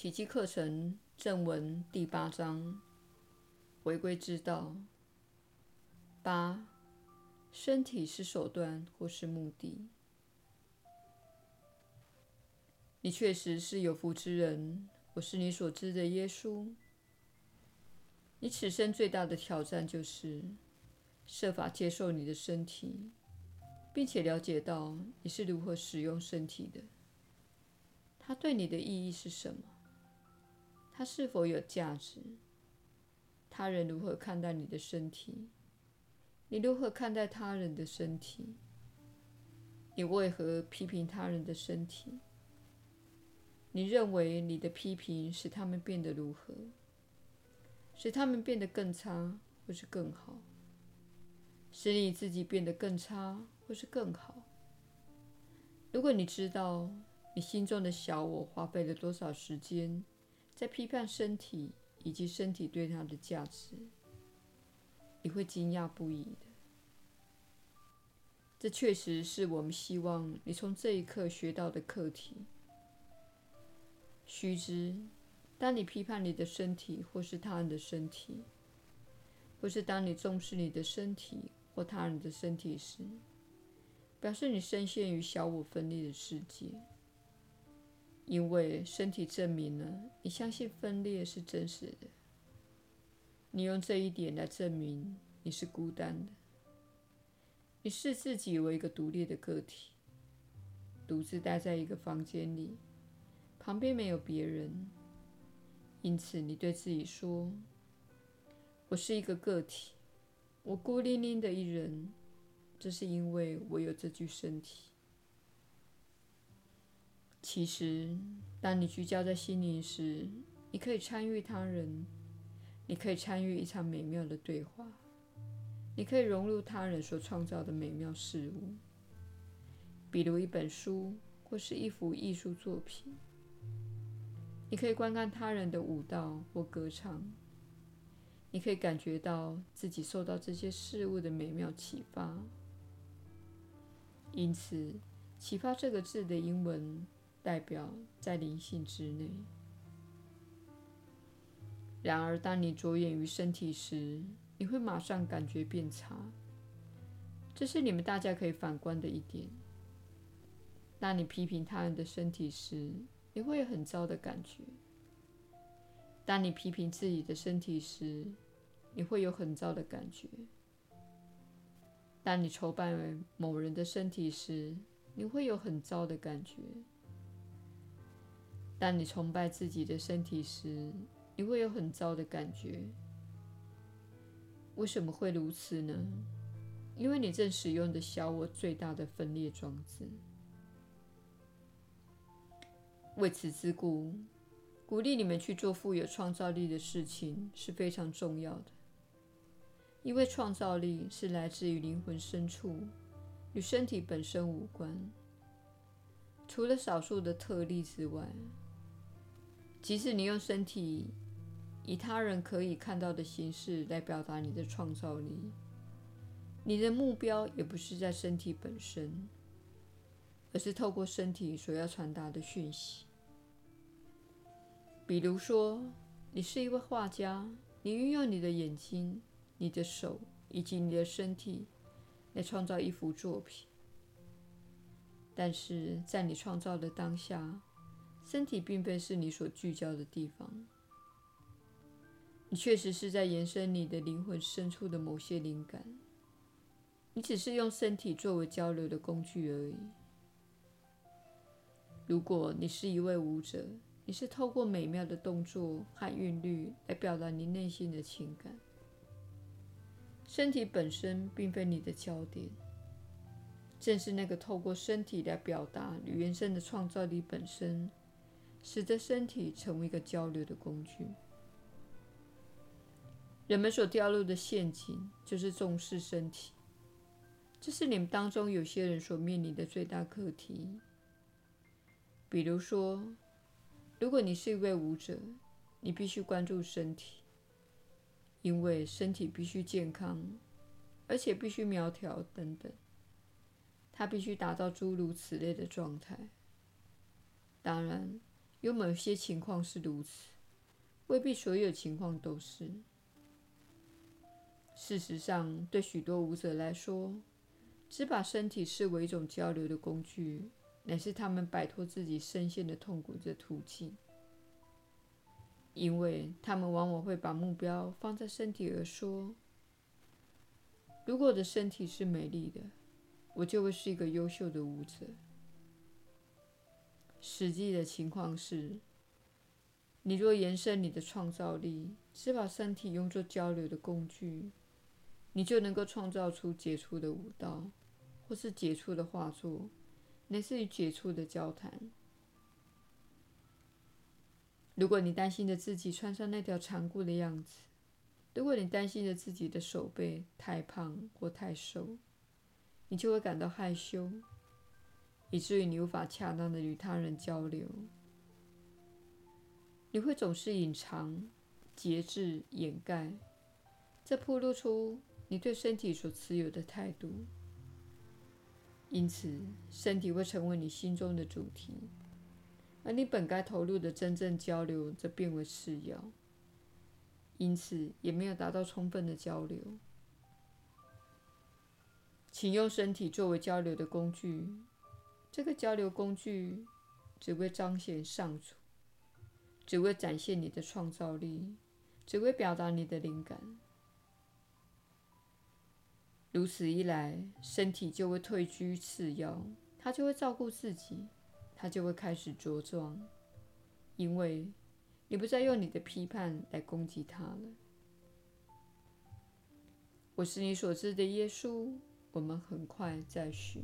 奇迹课程正文第八章：回归之道。八，身体是手段或是目的？你确实是有福之人，我是你所知的耶稣。你此生最大的挑战就是设法接受你的身体，并且了解到你是如何使用身体的。它对你的意义是什么？它是否有价值？他人如何看待你的身体？你如何看待他人的身体？你为何批评他人的身体？你认为你的批评使他们变得如何？使他们变得更差，或是更好；使你自己变得更差，或是更好。如果你知道你心中的小我花费了多少时间在批判身体以及身体对它的价值，你会惊讶不已的。这确实是我们希望你从这一刻学到的课题。须知。当你批判你的身体，或是他人的身体，或是当你重视你的身体或他人的身体时，表示你深陷于小我分裂的世界。因为身体证明了你相信分裂是真实的，你用这一点来证明你是孤单的。你视自己为一个独立的个体，独自待在一个房间里，旁边没有别人。因此，你对自己说：“我是一个个体，我孤零零的一人。这是因为我有这具身体。”其实，当你聚焦在心灵时，你可以参与他人，你可以参与一场美妙的对话，你可以融入他人所创造的美妙事物，比如一本书或是一幅艺术作品。你可以观看他人的舞蹈或歌唱，你可以感觉到自己受到这些事物的美妙启发。因此，“启发”这个字的英文代表在灵性之内。然而，当你着眼于身体时，你会马上感觉变差。这是你们大家可以反观的一点。当你批评他人的身体时，你会有很糟的感觉。当你批评自己的身体时，你会有很糟的感觉。当你筹办某人的身体时，你会有很糟的感觉。当你崇拜自己的身体时，你会有很糟的感觉。为什么会如此呢？因为你正使用的小我最大的分裂装置。为此之故，鼓励你们去做富有创造力的事情是非常重要的，因为创造力是来自于灵魂深处，与身体本身无关。除了少数的特例之外，即使你用身体以他人可以看到的形式来表达你的创造力，你的目标也不是在身体本身，而是透过身体所要传达的讯息。比如说，你是一位画家，你运用你的眼睛、你的手以及你的身体来创造一幅作品。但是在你创造的当下，身体并非是你所聚焦的地方。你确实是在延伸你的灵魂深处的某些灵感，你只是用身体作为交流的工具而已。如果你是一位舞者，你是透过美妙的动作和韵律来表达你内心的情感。身体本身并非你的焦点，正是那个透过身体来表达与原生的创造力本身，使得身体成为一个交流的工具。人们所掉入的陷阱就是重视身体，这是你们当中有些人所面临的最大课题。比如说，如果你是一位舞者，你必须关注身体，因为身体必须健康，而且必须苗条等等。它必须达到诸如此类的状态。当然，有某些情况是如此，未必所有情况都是。事实上，对许多舞者来说，只把身体视为一种交流的工具，乃是他们摆脱自己深陷的痛苦的途径。因为他们往往会把目标放在身体而说：“如果我的身体是美丽的，我就会是一个优秀的舞者。”实际的情况是，你若延伸你的创造力，只把身体用作交流的工具，你就能够创造出杰出的舞蹈，或是杰出的画作，乃至于杰出的交谈。如果你担心着自己穿上那条长裤的样子，如果你担心着自己的手背太胖或太瘦，你就会感到害羞，以至于你无法恰当的与他人交流。你会总是隐藏、节制、掩盖，这暴露出你对身体所持有的态度。因此，身体会成为你心中的主题。而你本该投入的真正交流，则变为次要，因此也没有达到充分的交流。请用身体作为交流的工具，这个交流工具只为彰显上主，只为展现你的创造力，只为表达你的灵感。如此一来，身体就会退居次要，它就会照顾自己。他就会开始茁壮，因为你不再用你的批判来攻击他了。我是你所知的耶稣，我们很快再续。